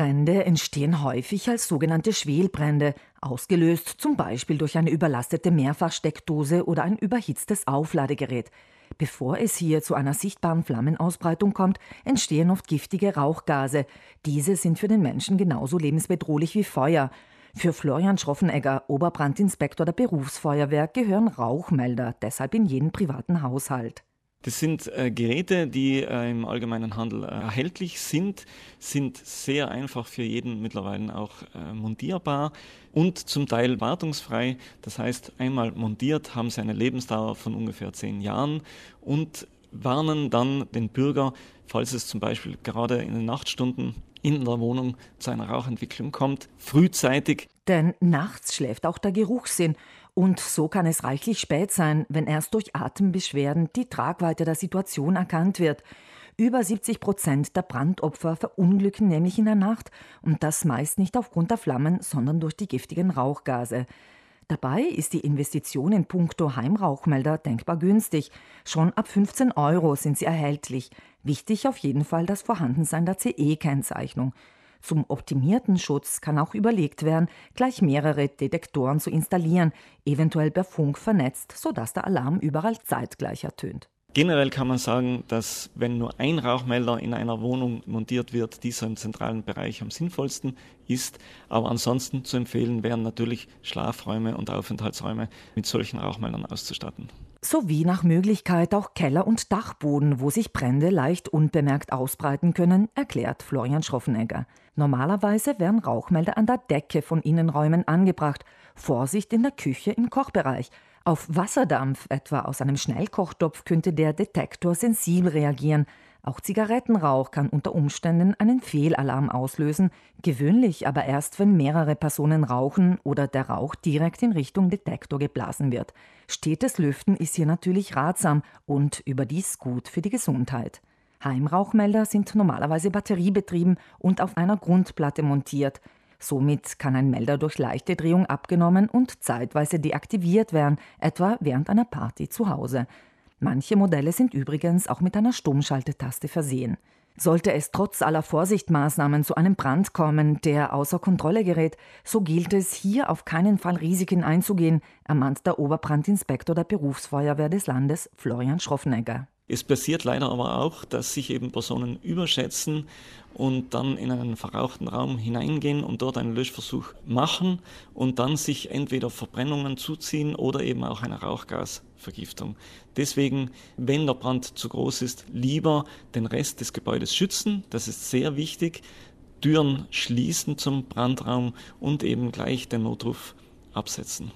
Brände entstehen häufig als sogenannte Schwelbrände, ausgelöst zum Beispiel durch eine überlastete Mehrfachsteckdose oder ein überhitztes Aufladegerät. Bevor es hier zu einer sichtbaren Flammenausbreitung kommt, entstehen oft giftige Rauchgase. Diese sind für den Menschen genauso lebensbedrohlich wie Feuer. Für Florian Schroffenegger, Oberbrandinspektor der Berufsfeuerwehr, gehören Rauchmelder deshalb in jeden privaten Haushalt. Das sind äh, Geräte, die äh, im allgemeinen Handel äh, erhältlich sind, sind sehr einfach für jeden mittlerweile auch äh, montierbar und zum Teil wartungsfrei. Das heißt, einmal montiert haben sie eine Lebensdauer von ungefähr zehn Jahren und warnen dann den Bürger, falls es zum Beispiel gerade in den Nachtstunden in der Wohnung zu einer Rauchentwicklung kommt, frühzeitig. Denn nachts schläft auch der Geruchssinn und so kann es reichlich spät sein, wenn erst durch Atembeschwerden die Tragweite der Situation erkannt wird. Über 70 Prozent der Brandopfer verunglücken nämlich in der Nacht und das meist nicht aufgrund der Flammen, sondern durch die giftigen Rauchgase. Dabei ist die Investition in puncto Heimrauchmelder denkbar günstig. Schon ab 15 Euro sind sie erhältlich. Wichtig auf jeden Fall das Vorhandensein der CE-Kennzeichnung. Zum optimierten Schutz kann auch überlegt werden, gleich mehrere Detektoren zu installieren, eventuell per Funk vernetzt, sodass der Alarm überall zeitgleich ertönt. Generell kann man sagen, dass wenn nur ein Rauchmelder in einer Wohnung montiert wird, dieser im zentralen Bereich am sinnvollsten ist. Aber ansonsten zu empfehlen wären natürlich Schlafräume und Aufenthaltsräume mit solchen Rauchmeldern auszustatten sowie nach Möglichkeit auch Keller und Dachboden, wo sich Brände leicht unbemerkt ausbreiten können, erklärt Florian Schroffenegger. Normalerweise werden Rauchmelder an der Decke von Innenräumen angebracht. Vorsicht in der Küche im Kochbereich. Auf Wasserdampf, etwa aus einem Schnellkochtopf, könnte der Detektor sensibel reagieren. Auch Zigarettenrauch kann unter Umständen einen Fehlalarm auslösen, gewöhnlich aber erst, wenn mehrere Personen rauchen oder der Rauch direkt in Richtung Detektor geblasen wird. Stetes Lüften ist hier natürlich ratsam und überdies gut für die Gesundheit. Heimrauchmelder sind normalerweise batteriebetrieben und auf einer Grundplatte montiert. Somit kann ein Melder durch leichte Drehung abgenommen und zeitweise deaktiviert werden, etwa während einer Party zu Hause. Manche Modelle sind übrigens auch mit einer Stummschaltetaste versehen. Sollte es trotz aller Vorsichtmaßnahmen zu einem Brand kommen, der außer Kontrolle gerät, so gilt es, hier auf keinen Fall Risiken einzugehen, ermahnt der Oberbrandinspektor der Berufsfeuerwehr des Landes, Florian Schroffenegger. Es passiert leider aber auch, dass sich eben Personen überschätzen und dann in einen verrauchten Raum hineingehen und dort einen Löschversuch machen und dann sich entweder Verbrennungen zuziehen oder eben auch eine Rauchgasvergiftung. Deswegen, wenn der Brand zu groß ist, lieber den Rest des Gebäudes schützen, das ist sehr wichtig, Türen schließen zum Brandraum und eben gleich den Notruf absetzen.